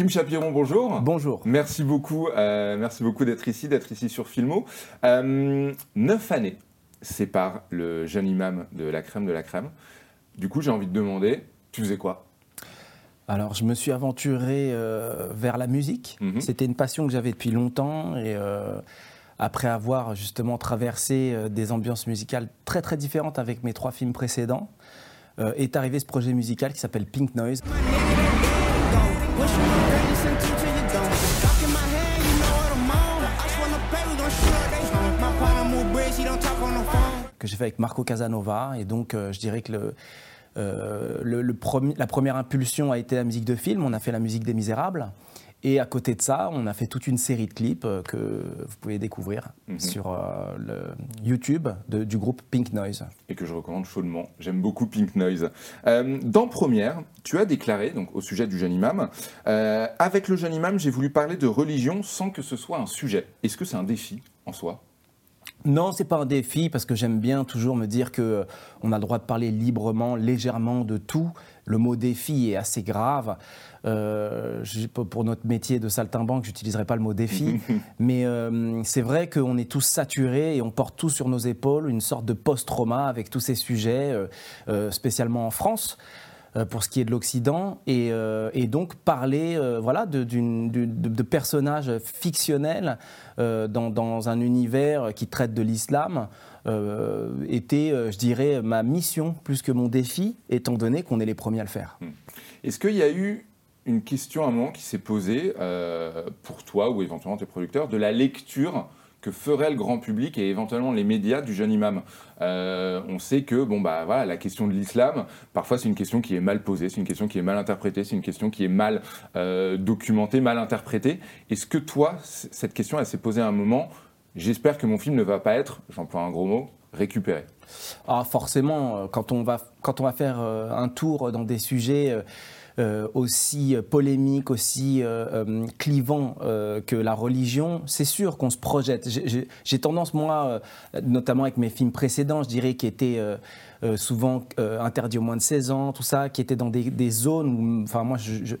Kim Chapiron, bonjour. Bonjour. Merci beaucoup, euh, merci beaucoup d'être ici, d'être ici sur Filmo. Euh, neuf années séparent le jeune imam de la crème de la crème. Du coup, j'ai envie de demander, tu faisais quoi? Alors, je me suis aventuré euh, vers la musique. Mhm. C'était une passion que j'avais depuis longtemps et après avoir justement traversé des ambiances musicales très très différentes avec mes trois films précédents, est arrivé ce projet musical qui s'appelle Pink Noise. Que j'ai fait avec Marco Casanova. Et donc, euh, je dirais que le, euh, le, le premier- la première impulsion a été la musique de film. On a fait la musique des Misérables. Et à côté de ça, on a fait toute une série de clips euh, que vous pouvez découvrir sur euh, le YouTube de- du groupe Pink Noise. et que je recommande chaudement. J'aime beaucoup Pink Noise. Euh, dans Première, tu as déclaré, donc au sujet du jeune imam, euh, avec le jeune imam, j'ai voulu parler de religion sans que ce soit un sujet. Est-ce que c'est un défi en soi? Non, c'est pas un défi parce que j'aime bien toujours me dire que euh, on a le droit de parler librement, légèrement de tout. Le mot défi est assez grave. Euh, pour notre métier de saltimbanque, j'utiliserai pas le mot défi, mais euh, c'est vrai qu'on est tous saturés et on porte tous sur nos épaules une sorte de post-trauma avec tous ces sujets, euh, spécialement en France. Euh, pour ce qui est de l'Occident, et, euh, donc parler euh, voilà, de, personnages fictionnels dans, dans un univers qui traite de l'islam était, je dirais, ma mission plus que mon défi, étant donné qu'on est les premiers à le faire. Est-ce qu'il y a eu une question à un moment qui s'est posée pour toi ou éventuellement tes producteurs de la lecture que ferait le grand public et éventuellement les médias du jeune imam Euh, On sait que bon bah voilà la question de l'islam parfois c'est une question qui est mal posée, c'est une question qui est mal interprétée, c'est une question qui est mal euh, documentée, mal interprétée. Est-ce que toi cette question elle s'est posée à un moment J'espère que mon film ne va pas être, j'emploie un gros mot, récupéré? Ah, forcément, euh, quand on va, quand on va faire un tour dans des sujets euh, aussi euh, polémiques, aussi euh, clivants euh, que la religion, c'est sûr qu'on se projette. J'ai- tendance, moi, notamment avec mes films précédents, je dirais, qui étaient souvent interdits aux moins de 16 ans, tout ça, qui étaient dans des, zones où, enfin, moi, je-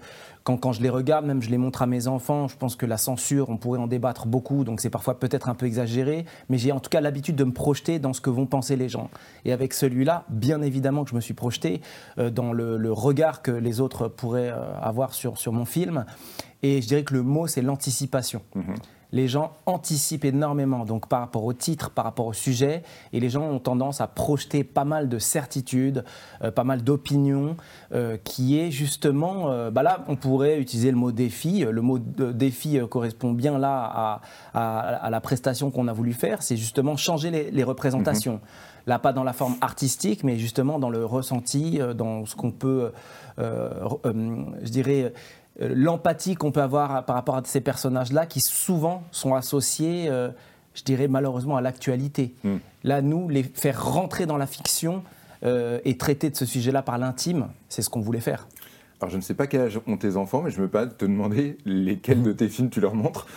quand, quand je les regarde, même je les montre à mes enfants, je pense que la censure, on pourrait en débattre beaucoup, donc c'est parfois peut-être un peu exagéré, mais j'ai en tout cas l'habitude de me projeter dans ce que vont penser les gens. Et avec celui-là, bien évidemment que je me suis projeté euh, dans le, regard que les autres pourraient euh, avoir sur, sur mon film. Et je dirais que le mot, c'est l'anticipation. Les gens anticipent énormément, donc par rapport au titre, par rapport au sujet, et les gens ont tendance à projeter pas mal de certitudes, euh, pas mal d'opinions, euh, qui est justement, euh, bah là, on pourrait utiliser le mot défi. Le mot défi correspond bien là à, à- à la prestation qu'on a voulu faire, c'est justement changer les, les représentations. Là, pas dans la forme artistique, mais justement dans le ressenti, dans ce qu'on peut, euh, euh, je dirais, l'empathie qu'on peut avoir par rapport à ces personnages-là, qui souvent sont associés, euh, je dirais malheureusement, à l'actualité. Mm. Là, nous, les faire rentrer dans la fiction euh, et traiter de ce sujet-là par l'intime, c'est ce qu'on voulait faire. Alors je ne sais pas quel âge ont tes enfants, mais je me permets de te demander lesquels de tes films tu leur montres.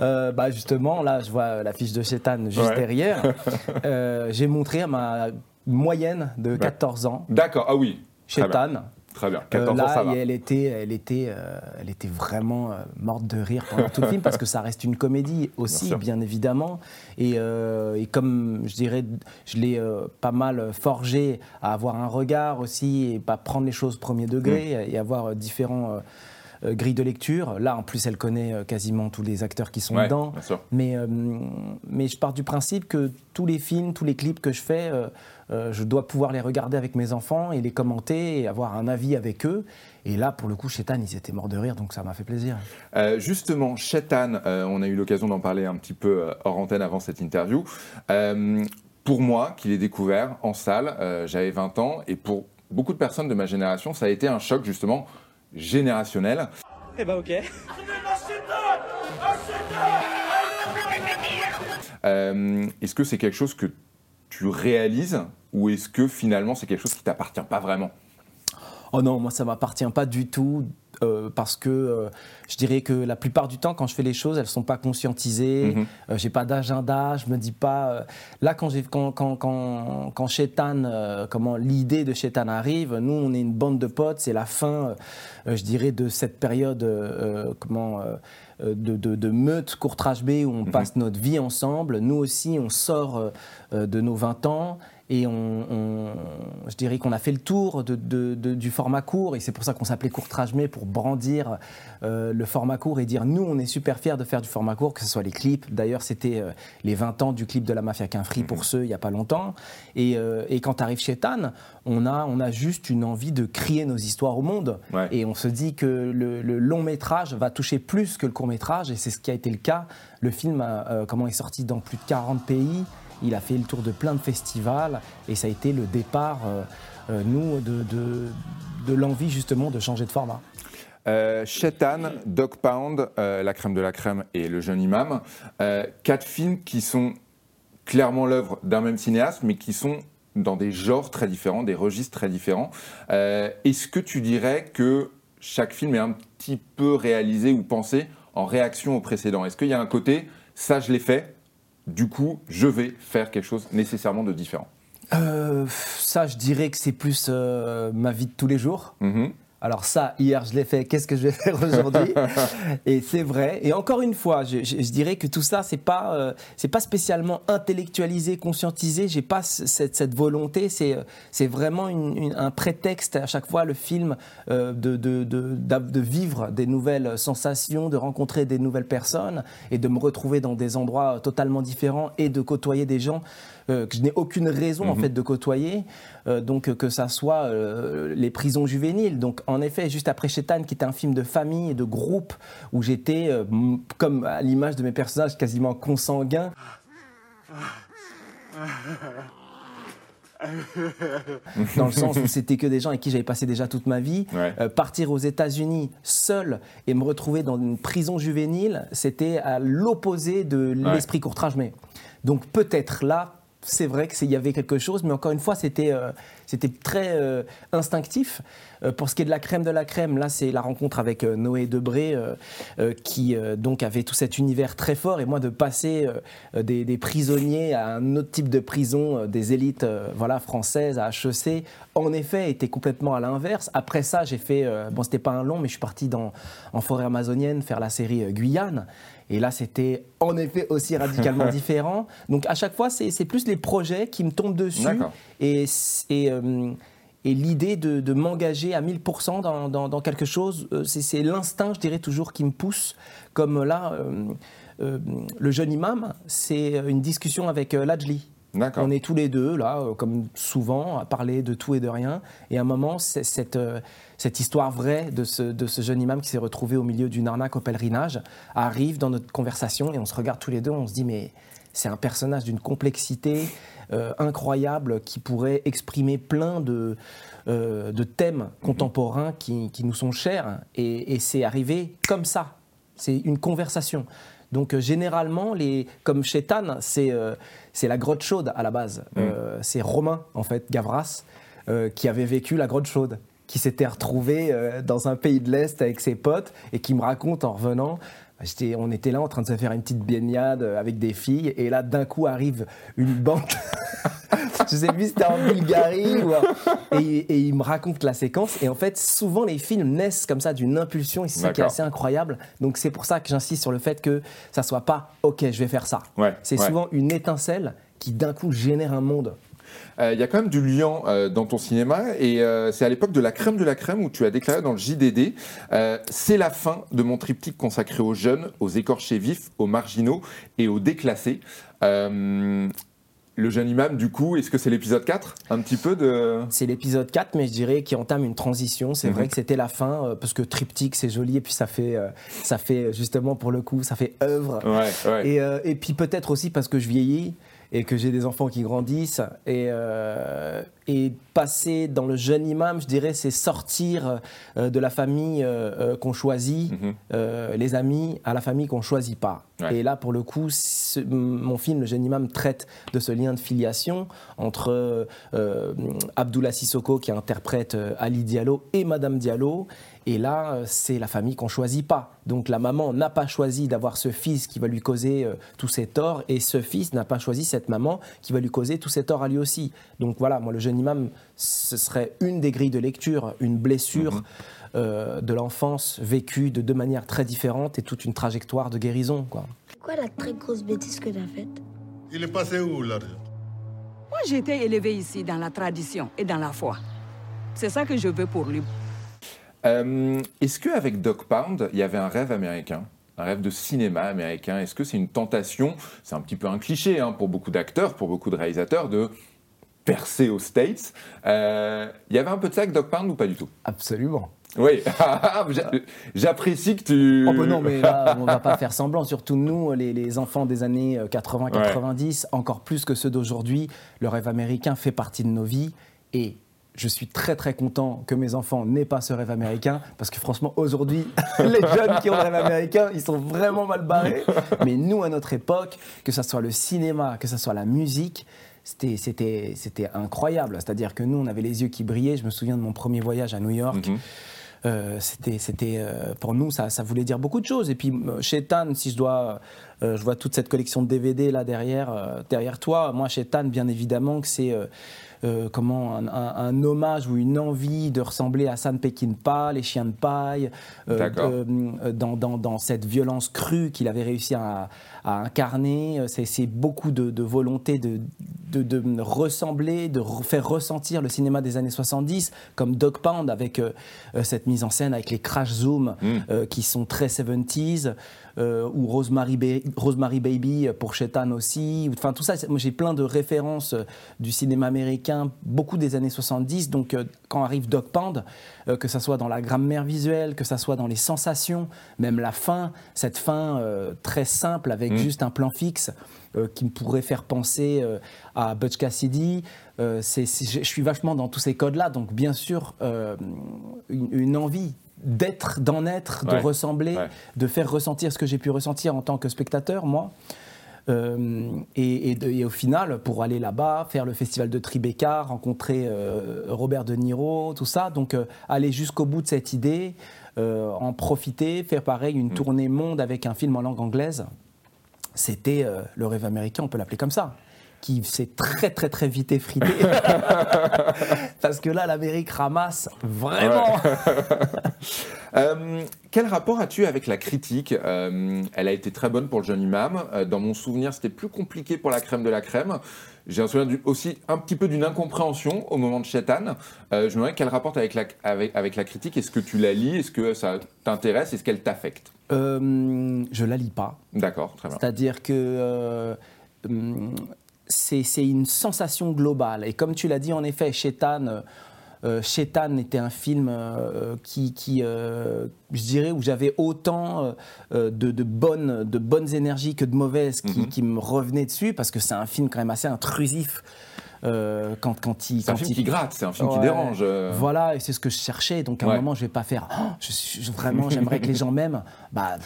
Euh, bah justement, là, je vois la fiche de Chétan juste Ouais. derrière. Euh, J'ai montré à ma moyenne de 14 ans, D'accord, ah oui. Chétan. Très bien. Euh, 14 là, ans, ça va. et elle était, elle était, euh, elle était vraiment euh, morte de rire pendant tout le film parce que ça reste une comédie aussi, Bien évidemment. Et, euh, et comme je dirais, je l'ai pas mal forgé à avoir un regard aussi et pas prendre les choses au premier degré Mm. et avoir différents euh, grilles de lecture. Là, en plus, elle connaît euh, quasiment tous les acteurs qui sont Ouais, dedans. Mais, euh, mais je pars du principe que tous les films, tous les clips que je fais, je dois pouvoir les regarder avec mes enfants et les commenter et avoir un avis avec eux. Et là, pour le coup, chez Tan, ils étaient morts de rire, donc ça m'a fait plaisir. Euh, justement, Chetan, euh, on a eu l'occasion d'en parler un petit peu hors antenne avant cette interview. Euh, pour moi, qui l'ai découvert en salle, j'avais 20 ans, et pour beaucoup de personnes de ma génération, ça a été un choc justement générationnel. Eh bah ok. Euh, est-ce que c'est quelque chose que tu réalises, ou est-ce que finalement c'est quelque chose qui t'appartient pas vraiment? Oh non, moi ça m'appartient pas du tout. Parce que je dirais que la plupart du temps, quand je fais les choses, elles ne sont pas conscientisées. Je -hmm. j'ai pas d'agenda. Je me dis pas. là, quand, quand, quand, quand, quand comment l'idée de Chétan arrive, nous, on est une bande de potes. C'est la fin, je dirais, de cette période. comment euh, de, de, de meute courtrage B où on mhm. passe notre vie ensemble. Nous aussi, on sort euh, euh, de nos 20 ans et on, je dirais qu'on a fait le tour de, du format court, et c'est pour ça qu'on s'appelait Courtrage Mais, pour brandir euh, le format court et dire nous, on est super fiers de faire du format court, que ce soit les clips. D'ailleurs, c'était euh, les 20 ans du clip de la Mafia qu'un free pour mhm. ceux, il n'y a pas longtemps. Et, euh, et quand tu arrives chez Tan, on a, on a juste une envie de crier nos histoires au monde. Et on se dit que le, long métrage va toucher plus que le court métrage, et c'est ce qui a été le cas. Le film, comment est sorti dans plus de 40 pays. Il a fait le tour de plein de festivals et ça a été le départ, euh, euh, nous, de, l'envie justement de changer de format. Euh, Dog Pound, La crème de la crème et Le jeune imam, quatre films qui sont clairement l'œuvre d'un même cinéaste, mais qui sont dans des genres très différents, des registres très différents. Est-ce que tu dirais que chaque film est un petit peu réalisé ou pensé en réaction au précédent? Est-ce qu'il y a un côté, ça je l'ai fait, du coup, je vais faire quelque chose nécessairement de différent euh, Ça, je dirais que c'est plus euh, ma vie de tous les jours. Mm-hmm. Alors ça, hier je l'ai fait, qu'est-ce que je vais faire aujourd'hui? Et c'est vrai. Et encore une fois, je, dirais que tout ça, c'est pas, euh, c'est pas spécialement intellectualisé, conscientisé. J'ai pas cette, cette volonté. C'est, c'est vraiment un prétexte à chaque fois le film euh, de, de, de, de, vivre des nouvelles sensations, de rencontrer des nouvelles personnes et de me retrouver dans des endroits totalement différents et de côtoyer des gens euh, que je n'ai aucune raison en mhm. fait de côtoyer. Euh, donc que ça soit euh, les prisons juvéniles. Donc en effet, juste après Chétan, qui était un film de famille et de groupe où j'étais comme à l'image de mes personnages quasiment consanguins. dans le sens où c'était que des gens avec qui j'avais passé déjà toute ma vie. partir aux États-Unis seul et me retrouver dans une prison juvénile, c'était à l'opposé de l'esprit courtrage. Mais donc peut-être là, c'est vrai qu'il y avait quelque chose, mais encore une fois, c'était euh, c'était très euh, instinctif. Euh, pour ce qui est de la crème de la crème, là, c'est la rencontre avec Noé Debré, qui donc avait tout cet univers très fort. Et moi, de passer des, prisonniers à un autre type de prison, des élites voilà, françaises à HEC, en effet, était complètement à l'inverse. Après ça, j'ai fait, bon, c'était pas un long, mais je suis parti dans, en forêt amazonienne faire la série Guyane. Et là, c'était en effet aussi radicalement différent. Donc à chaque fois, c'est plus les projets qui me tombent dessus et, et, euh, et l'idée de, de m'engager à 1000% dans, dans, dans, quelque chose, euh, c'est l'instinct, je dirais toujours, qui me pousse. Comme là, euh, le jeune imam, c'est une discussion avec Lajli. On est tous les deux, là, comme souvent, à parler de tout et de rien. Et à un moment, cette, cette histoire vraie de ce, de ce jeune imam qui s'est retrouvé au milieu d'une arnaque au pèlerinage arrive dans notre conversation et on se regarde tous les deux, on se dit mais c'est un personnage d'une complexité euh, incroyable qui pourrait exprimer plein de, euh, de thèmes contemporains qui, qui, nous sont chers et, c'est arrivé comme ça. C'est une conversation. Donc euh, généralement, les, comme chez Tan, c'est c'est la grotte chaude à la base. Mm. c'est Romain, en fait, Gavras, qui avait vécu la grotte chaude qui s'était retrouvé dans un pays de l'Est avec ses potes et qui me raconte en revenant on était là en train de se faire une petite baignade avec des filles et là d'un coup arrive une bande. je sais plus si c'était en Bulgarie ou et, il me raconte la séquence et en fait souvent les films naissent comme ça d'une impulsion et c'est ça qui est assez incroyable. Donc c'est pour ça que j'insiste sur le fait que ça soit pas ok je vais faire ça. c'est souvent une étincelle qui d'un coup génère un monde. Euh, il y a quand même du lien euh, dans ton cinéma et euh, c'est à l'époque de la crème de la crème où tu as déclaré dans le JDD c'est la fin de mon triptyque consacré aux jeunes, aux écorchés vifs, aux marginaux et aux déclassés. Le jeune imam, du coup, est-ce que c'est l'épisode 4 Un petit peu de. C'est l'épisode 4, mais je dirais qui entame une transition. C'est vrai mhm. que c'était la fin, parce que triptyque, c'est joli, et puis ça fait, ça fait justement, pour le coup, ça fait œuvre. Et, et, puis peut-être aussi parce que je vieillis et que j'ai des enfants qui grandissent. Et, euh, et passer dans le jeune imam, je dirais, c'est sortir euh, de la famille euh, qu'on choisit, mhm. les amis, à la famille qu'on choisit pas. Et là, pour le coup, mon film, Le jeune imam, traite de ce lien de filiation entre Abdoulaye Sissoko, qui interprète Ali Diallo, et Madame Diallo. Et là, euh, c'est la famille qu'on choisit pas. Donc la maman n'a pas choisi d'avoir ce fils qui va lui causer euh, tous ses torts, et ce fils n'a pas choisi cette maman qui va lui causer tous ses torts à lui aussi. Donc voilà, moi le jeune imam, ce serait une des grilles de lecture, une blessure. Mhm. Euh, de l'enfance vécue de deux manières très différentes et toute une trajectoire de guérison. Quoi. La très grosse bêtise que tu as faite? Il est passé où l'argent Moi j'ai été élevé ici dans la tradition et dans la foi. C'est ça que je veux pour lui. Euh, est-ce qu'avec Doc Pound, il y avait un rêve américain un rêve de cinéma américain? Est-ce que c'est une tentation C'est un petit peu un cliché hein, pour beaucoup d'acteurs, pour beaucoup de réalisateurs, de percer aux States? Euh, il y avait un peu de ça avec Doc Pound ou pas du tout? Absolument. Oui, j'apprécie que tu. Oh, ben non, mais là, on va pas faire semblant. Surtout nous, les, les enfants des années 80-90, euh, encore plus que ceux d'aujourd'hui, le rêve américain fait partie de nos vies. Et je suis très très content que mes enfants n'aient pas ce rêve américain parce que franchement aujourd'hui les jeunes qui ont le rêve américain ils sont vraiment mal barrés. Mais nous à notre époque que ce soit le cinéma que ce soit la musique c'était incroyable c'est à dire que nous on avait les yeux qui brillaient. Je me souviens de mon premier voyage à New York. Mhm. euh, c'était euh, pour nous ça, ça, voulait dire beaucoup de choses. Et puis euh, chez Tan si je dois je vois toute cette collection de DVD là derrière derrière toi moi chez Tan bien évidemment que c'est euh, comment un, hommage ou une envie de ressembler à San Peckinpah, les chiens de paille, euh, euh, dans, dans, cette violence crue qu'il avait réussi à, incarner. C'est beaucoup de, volonté de, de, ressembler, de faire ressentir le cinéma des années 70, comme Dog Pound avec cette mise en scène avec les crash zoom mm. qui sont très 70s. Euh, ou Rosemary, Baby pour Chetan aussi. Enfin, tout ça, moi j'ai plein de références du cinéma américain, beaucoup des années 70. Donc, euh, quand arrive Dog Pound, que ça soit dans la grammaire visuelle, que ça soit dans les sensations, même la fin, cette fin très simple avec mm. juste un plan fixe. qui me pourrait faire penser à Butch Cassidy. je suis vachement dans tous ces codes-là, donc bien sûr, une, envie d'être, d'en être, de ressembler, de faire ressentir ce que j'ai pu ressentir en tant que spectateur, moi. Euh, et, au final, pour aller là-bas, faire le festival de Tribeca, rencontrer euh, Robert De Niro, tout ça, donc euh, aller jusqu'au bout de cette idée, en profiter, faire pareil, une mm. tournée monde avec un film en langue anglaise, c'était le rêve américain, on peut l'appeler comme ça qui s'est très très très vite effrité. Parce que là, l'Amérique ramasse vraiment. Euh, quel rapport as-tu avec la critique? Euh, Elle a été très bonne pour le jeune imam. Euh, dans mon souvenir, c'était plus compliqué pour la crème de la crème. J'ai un souvenir aussi un petit peu d'une incompréhension au moment de Chetan. je me demandais quel rapport avec la, avec, avec la critique. Est-ce que tu la lis? Est-ce que ça t'intéresse? Est-ce qu'elle t'affecte? Je la lis pas. D'accord, très bien. C'est-à-dire que c'est une sensation globale. Et comme tu l'as dit, en effet, Shetan, euh, était un film euh, qui, euh, je dirais, où j'avais autant euh, de, bonnes, de bonnes énergies que de mauvaises qui, mhm. qui me revenaient dessus, parce que c'est un film quand même assez intrusif. quand, quand il, c'est un film qui gratte, c'est un film qui dérange. Voilà, et c'est ce que je cherchais. Donc à un moment, je vais pas faire. Oh, je, vraiment, j'aimerais que les gens m'aiment. Bah,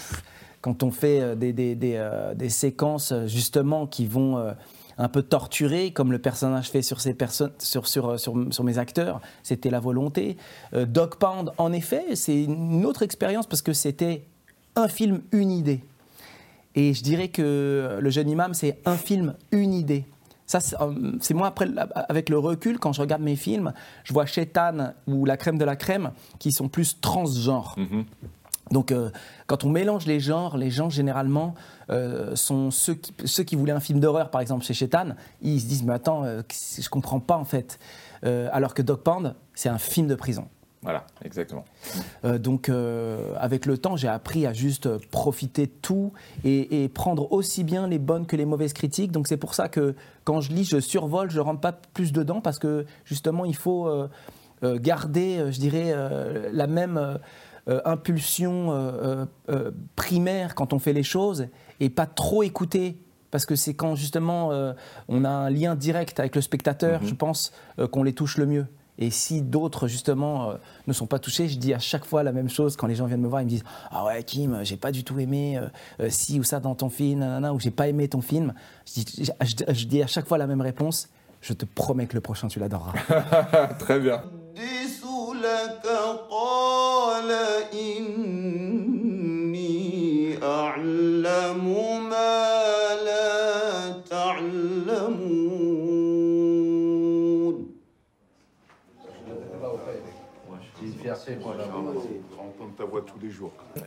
quand on fait des, des, des, des, séquences justement qui vont un peu torturé, comme le personnage fait sur, sur, sur, sur, mes acteurs. C'était la volonté. Euh, Dog Pound, en effet, c'est une autre expérience parce que c'était un film, une idée. Et je dirais que Le Jeune Imam, c'est un film, une idée. Ça, c'est euh, moi, après, avec le recul, quand je regarde mes films, je vois Shetan ou La Crème de la Crème qui sont plus transgenres. Mm-hmm. Donc, euh, quand on mélange les genres, les gens généralement euh, sont ceux qui, ceux qui, voulaient un film d'horreur, par exemple chez Chetan, ils se disent mais attends, euh, je comprends pas en fait. alors que Dog Pound, c'est un film de prison. Voilà, exactement. donc, avec le temps, j'ai appris à juste profiter de tout et, prendre aussi bien les bonnes que les mauvaises critiques. Donc, c'est pour ça que quand je lis, je survole, je ne rentre pas plus dedans parce que justement, il faut garder, je dirais, la même euh, impulsion euh, euh, primaire quand on fait les choses et pas trop écouter parce que c'est quand justement on a un lien direct avec le spectateur, mhm. je pense, qu'on les touche le mieux. Et si d'autres, justement, ne sont pas touchés, je dis à chaque fois la même chose quand les gens viennent me voir, ils me disent Ah ouais, Kim, j'ai pas du tout aimé ci ou ça dans ton film, nanana, ou j'ai pas aimé ton film. Je dis, je dis, à chaque fois la même réponse Je te promets que le prochain, tu l'adoreras. Très bien.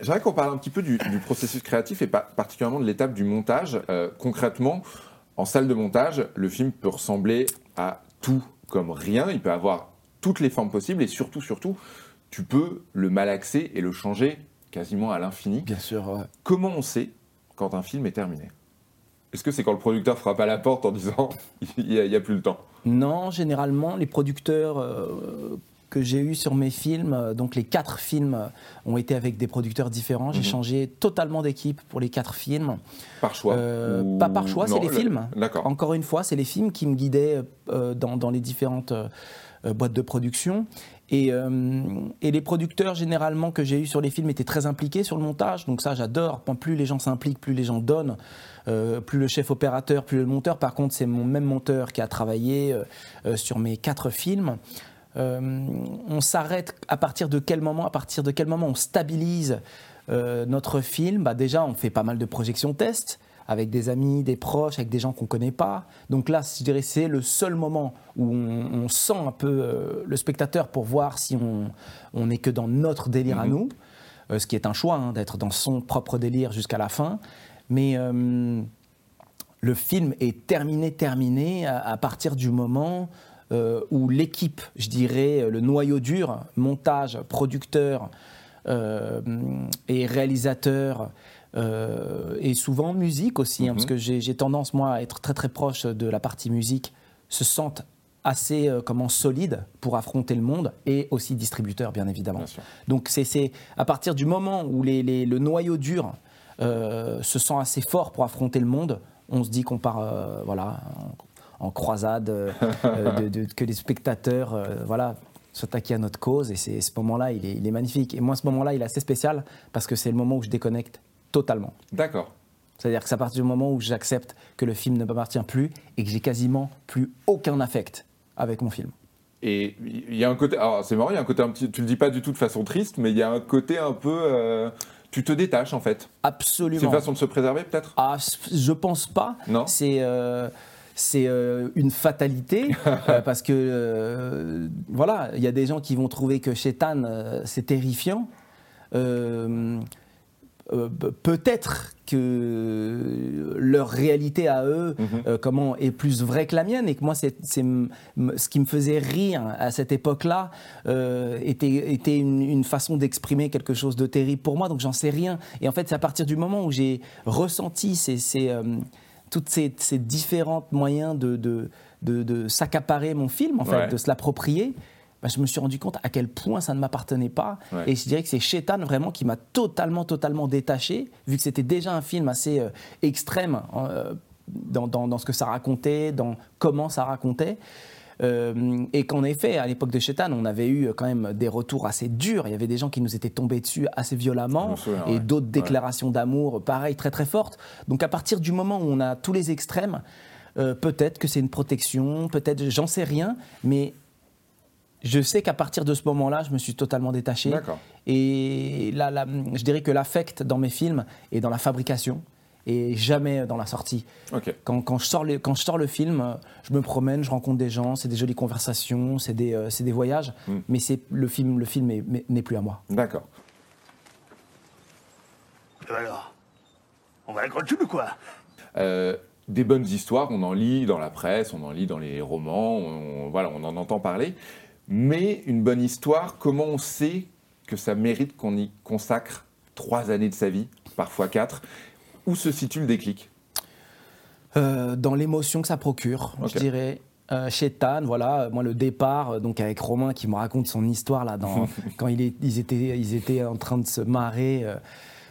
J'aimerais qu'on parle un petit peu du, processus créatif et pas particulièrement de l'étape du montage. Euh, concrètement, en salle de montage, le film peut ressembler à tout comme rien. Il peut avoir toutes les formes possibles et surtout, surtout, tu peux le malaxer et le changer quasiment à l'infini. Bien sûr. Ouais. Comment on sait quand un film est terminé Est-ce que c'est quand le producteur frappe à la porte en disant il n'y a, plus le temps? Non, généralement, les producteurs euh, que j'ai eus sur mes films, euh, donc les quatre films ont été avec des producteurs différents. J'ai Mhm. changé totalement d'équipe pour les quatre films. Par choix Euh, ou- Pas par choix, c'est les le- films. D'accord. Encore une fois, c'est les films qui me guidaient euh, dans, dans les différentes euh, boîtes de production. Et, euh, et les producteurs, généralement, que j'ai eu sur les films étaient très impliqués sur le montage. Donc ça, j'adore. Plus les gens s'impliquent, plus les gens donnent. Euh, plus le chef opérateur, plus le monteur. Par contre, c'est mon même monteur qui a travaillé euh, sur mes quatre films. On s'arrête à partir de quel moment À partir de quel moment on stabilise notre film? Bah Déjà, on fait pas mal de projections tests avec des amis, des proches, avec des gens qu'on connaît pas. Donc là, je dirais c'est le seul moment où on, on sent un peu euh, le spectateur pour voir si on n'est que dans notre délire à Mhm. nous, Euh, ce qui est un choix hein, d'être dans son propre délire jusqu'à la fin. Mais euh, le film est terminé, terminé à, à partir du moment où l'équipe, je dirais, le noyau dur, montage, producteur et réalisateur, euh, et souvent musique aussi, hein, Mhm. parce que j'ai tendance, moi, à être très très proche de la partie musique, se sentent assez euh, comment solides pour affronter le monde, et aussi distributeurs, bien évidemment. Bien. Donc c'est- c'est à partir du moment où les- les- le noyau dur euh, se sent assez fort pour affronter le monde, on se dit qu'on part euh, voilà, en, en croisade, de- de- que les spectateurs voilà, s'attaquent à notre cause. Et c'est ce moment-là, il est, il est magnifique. Et moi, ce moment-là, il est assez spécial parce que c'est le moment où je déconnecte totalement. D'accord. C'est-à-dire que c'est à partir du moment où j'accepte que le film ne m'appartient plus et que j'ai quasiment plus aucun affect avec mon film. Et il y a un côté, alors c'est marrant, il y a un côté un petit, tu le dis pas du tout de façon triste, mais il y a un côté un peu, euh, tu te détaches en fait. Absolument. C'est une façon de se préserver peut-être? Ah, je pense pas. Non. C'est euh, c'est euh, une fatalité parce que voilà, il y a des gens qui vont trouver que euh, c'est terrifiant. Euh, pe- Peut-être que leur réalité à eux, Mhm. euh, comment est plus vraie que la mienne, et que moi, c'est ce qui me faisait rire à cette époque-là euh, était, était une, une façon d'exprimer quelque chose de terrible pour moi. Donc j'en sais rien. Et en fait, c'est à partir du moment où j'ai ressenti ces, ces, euh, toutes ces, ces différents moyens de, de, de, de s'accaparer mon film, en fait, Ouais. de se l'approprier. Bah, je me suis rendu compte à quel point ça ne m'appartenait pas. Ouais. Et je dirais que c'est Chétan vraiment qui m'a totalement, totalement détaché, vu que c'était déjà un film assez euh, extrême euh, dans, dans- dans ce que ça racontait, dans comment ça racontait. Euh, et qu'en effet, à l'époque de Chétan, on avait eu quand même des retours assez durs. Il y avait des gens qui nous étaient tombés dessus assez violemment souviens, et ouais. d'autres Ouais. déclarations d'amour, pareil, très très fortes. Donc à partir du moment où on a tous les extrêmes, peut-être que c'est une protection, peut-être, j'en sais rien, mais je sais qu'à partir de ce moment-là, je me suis totalement détaché. D'accord. Et là, là, je dirais que l'affect dans mes films est dans la fabrication et jamais dans la sortie. Ok. Quand, quand je sors le, quand je sors le film, je me promène, je rencontre des gens, c'est des jolies conversations, c'est des, euh, c'est des voyages, Mm. mais c'est le film, le film est- mais- n'est plus à moi. D'accord. Et alors? On va à la ou quoi? Euh, des bonnes histoires, on en lit dans la presse, on en lit dans les romans, on, voilà, on en entend parler. Mais une bonne histoire, comment on sait que ça mérite qu'on y consacre trois années de sa vie, parfois quatre? Où se situe le déclic? Euh, dans l'émotion que ça procure, je dirais. Euh, chez Tan, voilà, euh, moi le départ, donc avec Romain qui me raconte son histoire là, dans, quand il est- ils, étaient, ils étaient en train de se marrer, euh,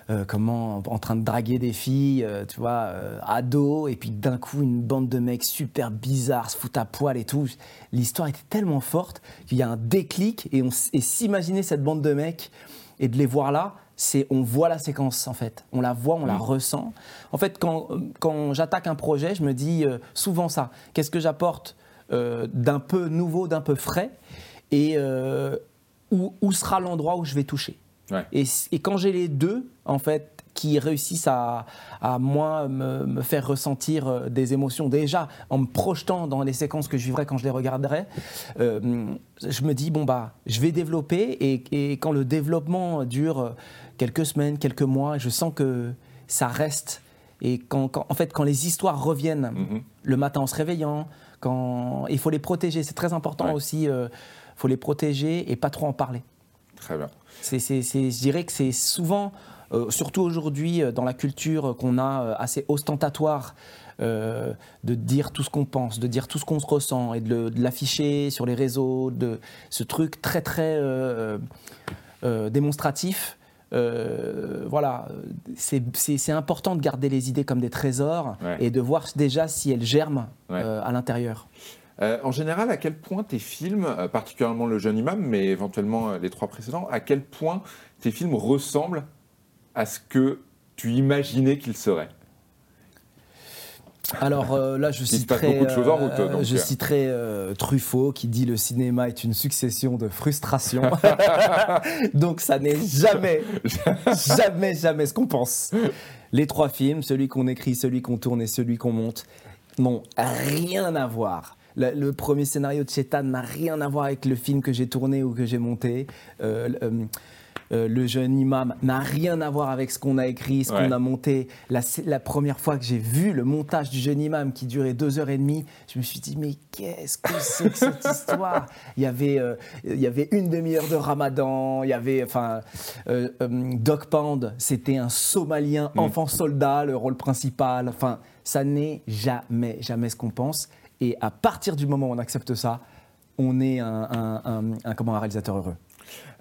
euh, comment, en train de draguer des filles, euh, tu vois, euh, ados, et puis d'un coup une bande de mecs super bizarres se foutent à poil et tout. L'histoire était tellement forte qu'il y a un déclic et, on et s'imaginer cette bande de mecs et de les voir là, c'est on voit la séquence en fait, on la voit, on la ressent. En fait, quand, quand j'attaque un projet, je me dis euh, souvent ça. Qu'est-ce que j'apporte euh, d'un peu nouveau, d'un peu frais, et euh, où, où sera l'endroit où je vais toucher? Ouais. Et, quand j'ai les deux, en fait, qui réussissent à, à moi me, me faire ressentir euh, des émotions déjà en me projetant dans les séquences que je vivrais quand je les regarderais. euh, je me dis bon bah je vais développer et, et quand le développement dure quelques semaines, quelques mois, je sens que ça reste et quand, quand- en fait quand les histoires reviennent Mhm. le matin en se réveillant, quand il faut les protéger, c'est très important Ouais. aussi. Il faut les protéger et pas trop en parler. Très bien. C'est, c'est- c'est- je dirais que c'est souvent, euh, surtout aujourd'hui, euh, dans la culture qu'on a euh, assez ostentatoire, euh, de dire tout ce qu'on pense, de dire tout ce qu'on se ressent et de, le- de l'afficher sur les réseaux, de ce truc très très euh, euh, démonstratif. Euh, voilà, c'est, c'est- c'est important de garder les idées comme des trésors Ouais. et de voir déjà si elles germent Ouais. euh, à l'intérieur. Euh, en général, à quel point tes films, euh, particulièrement Le Jeune Imam, mais éventuellement euh, les trois précédents, à quel point tes films ressemblent à ce que tu imaginais qu'ils seraient? Alors là, je citerai, route, je citerai Truffaut qui dit le cinéma est une succession de frustrations. donc ça n'est jamais, jamais, jamais ce qu'on pense. Les trois films, celui qu'on écrit, celui qu'on tourne et celui qu'on monte, n'ont rien à voir. Le, le premier scénario de Chetan n'a rien à voir avec le film que j'ai tourné ou que j'ai monté. Euh, euh, euh, le jeune imam n'a rien à voir avec ce qu'on a écrit, ce Ouais. qu'on a monté. La, la première fois que j'ai vu le montage du jeune imam qui durait deux heures et demie, je me suis dit mais qu'est-ce que c'est que cette histoire? Il y avait, euh, il y avait une demi-heure de Ramadan, il y avait, enfin, euh, Doc Pound, c'était un Somalien enfant soldat, le rôle principal. Enfin, ça n'est jamais, jamais ce qu'on pense. Et à partir du moment où on accepte ça, on est un, un- comment, un réalisateur heureux.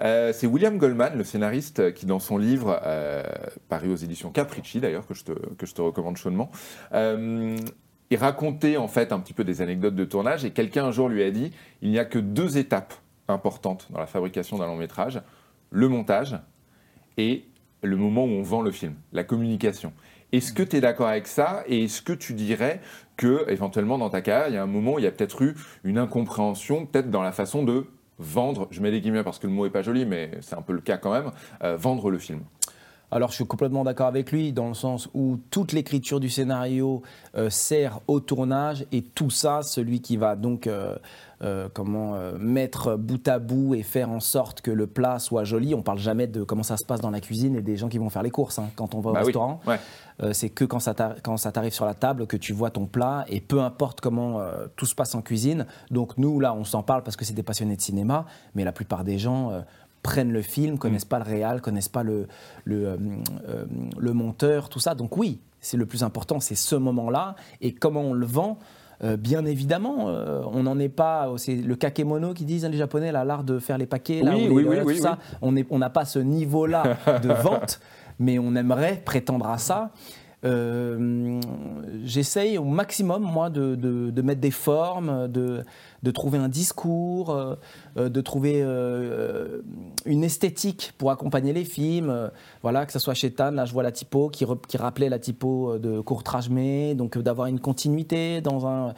Euh, c'est William Goldman, le scénariste, euh, qui dans son livre, euh, paru aux éditions Capricci d'ailleurs, que, je te- que je te recommande chaudement, euh, il racontait en fait un petit peu des anecdotes de tournage et quelqu'un un jour lui a dit il n'y a que deux étapes importantes dans la fabrication d'un long métrage, le montage et le moment où on vend le film, la communication. Est-ce que tu es d'accord avec ça? Et est-ce que tu dirais que éventuellement dans ta carrière, il y a un moment il y a peut-être eu une incompréhension, peut-être dans la façon de vendre, je mets des guillemets parce que le mot est pas joli, mais c'est un peu le cas quand même, euh, vendre le film. Alors je suis complètement d'accord avec lui dans le sens où toute l'écriture du scénario euh, sert au tournage et tout ça, celui qui va donc euh, euh, comment mettre bout à bout et faire en sorte que le plat soit joli. On parle jamais de comment ça se passe dans la cuisine et des gens qui vont faire les courses hein, quand on va au Bah oui, restaurant. ouais. C'est que quand ça t'arri- quand ça t'arrive sur la table que tu vois ton plat et peu importe comment tout se passe en cuisine. Donc nous là on s'en parle parce que c'est des passionnés de cinéma, mais la plupart des gens prennent le film, connaissent pas le réal, connaissent pas le, le, euh, euh, le monteur, tout ça. Donc oui, c'est le plus important, c'est ce moment-là et comment on le vend? Euh, bien évidemment, euh, on n'en est pas. C'est le kakemono qui disent hein, les Japonais, l'art de faire les paquets, là, Oui, ou les- oui, oui, tout ça. On n'a pas ce niveau-là de vente, mais on aimerait prétendre à ça. Euh, J'essaye au maximum, moi, de, mettre des formes, de, trouver un discours, euh, euh, de trouver une esthétique pour accompagner les films. Voilà, que ce soit chez Tan, là, je vois la typo qui, rappelait la typo de Courtrajmé, donc d'avoir une continuité dans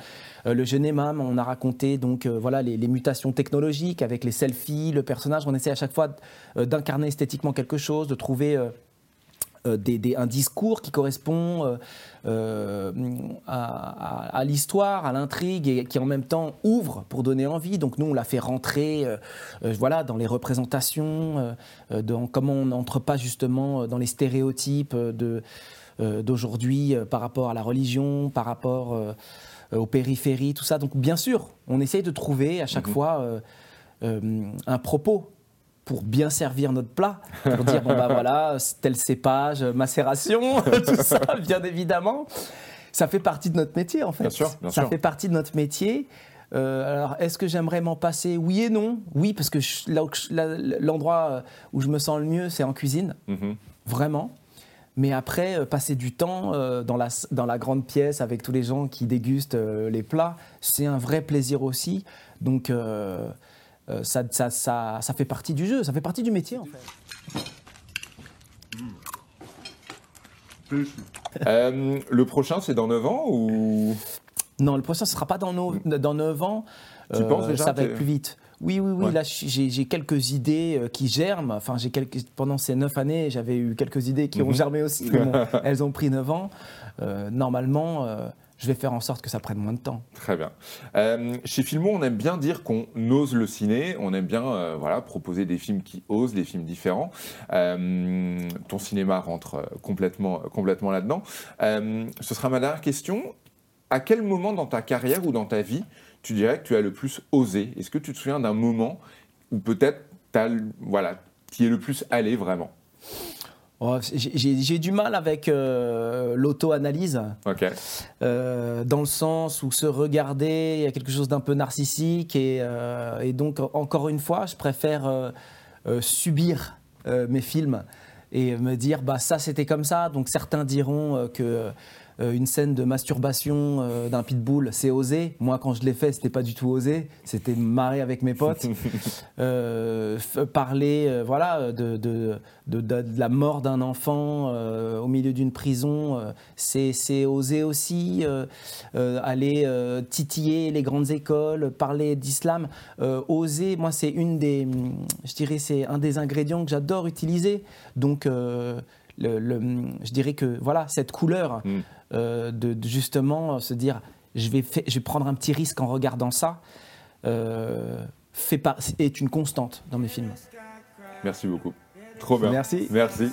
le jeune Emam, on a raconté donc voilà les, les mutations technologiques avec les selfies, le personnage. On essaie à chaque fois d'incarner esthétiquement quelque chose, de trouver des- des- un discours qui correspond euh, euh, à, à- à l'histoire, à l'intrigue et qui en même temps ouvre pour donner envie. Donc nous, on l'a fait rentrer euh, euh, voilà, dans les représentations, euh, euh, dans comment on n'entre pas justement euh, dans les stéréotypes euh, de, euh, d'aujourd'hui euh, par rapport à la religion, par rapport euh, euh, aux périphéries, tout ça. Donc bien sûr, on essaye de trouver à chaque fois euh, euh, un propos pour bien servir notre plat, pour dire bon bah voilà, tel cépage, macération, tout ça, bien évidemment. Ça fait partie de notre métier en fait. Bien sûr, bien ça sûr. fait partie de notre métier. Euh, alors, est-ce que j'aimerais m'en passer? Oui et non. Oui, parce que je- là où je- là, l'endroit où je me sens le mieux, c'est en cuisine, Mhm. vraiment. Mais après, euh, passer du temps euh, dans, la, dans la grande pièce avec tous les gens qui dégustent euh, les plats, c'est un vrai plaisir aussi. Donc, euh, euh, ça, ça, ça, ça fait partie du jeu, ça fait partie du métier en fait. Euh, le prochain, c'est dans 9 ans ou? Non, le prochain, ce ne sera pas dans, dans 9 ans. Tu penses déjà, Ça va être plus vite. Oui, oui, oui. Ouais. Là, j'ai quelques idées euh, qui germent. Enfin, j'ai quelques... pendant ces neuf années, j'avais eu quelques idées qui ont Mhm. germé aussi. mais bon, elles ont pris neuf ans. Euh, normalement, euh, je vais faire en sorte que ça prenne moins de temps. Très bien. Euh, chez Filmo, on aime bien dire qu'on ose le ciné, on aime bien euh, voilà, proposer des films qui osent, des films différents. Euh, ton cinéma rentre complètement, complètement là-dedans. Ce sera ma dernière question. À quel moment dans ta carrière ou dans ta vie tu dirais que tu as le plus osé? Est-ce que tu te souviens d'un moment où peut-être le- voilà, tu y es le plus allé vraiment? Oh, j'ai- du mal avec euh, l'auto-analyse. Euh, dans le sens où se regarder, il y a quelque chose d'un peu narcissique et, euh, et donc encore une fois, je préfère subir mes films et me dire bah ça c'était comme ça. Donc certains diront que euh, une scène de masturbation euh, d'un pitbull c'est osé. Moi quand je l'ai fait c'était pas du tout osé, c'était marrer avec mes potes. Euh, parler voilà de, de, de- de- de la mort d'un enfant au milieu d'une prison, c'est c'est oser aussi aller titiller les grandes écoles, parler d'islam, oser. Moi, c'est une des, je dirais, c'est un des ingrédients que j'adore utiliser. Donc, le, le- je dirais que voilà cette couleur Mm. Euh, de, de justement se dire, je vais, je vais prendre un petit risque en regardant ça. euh, fait par- est une constante dans mes films. Merci beaucoup. Trop bien. Merci. Merci.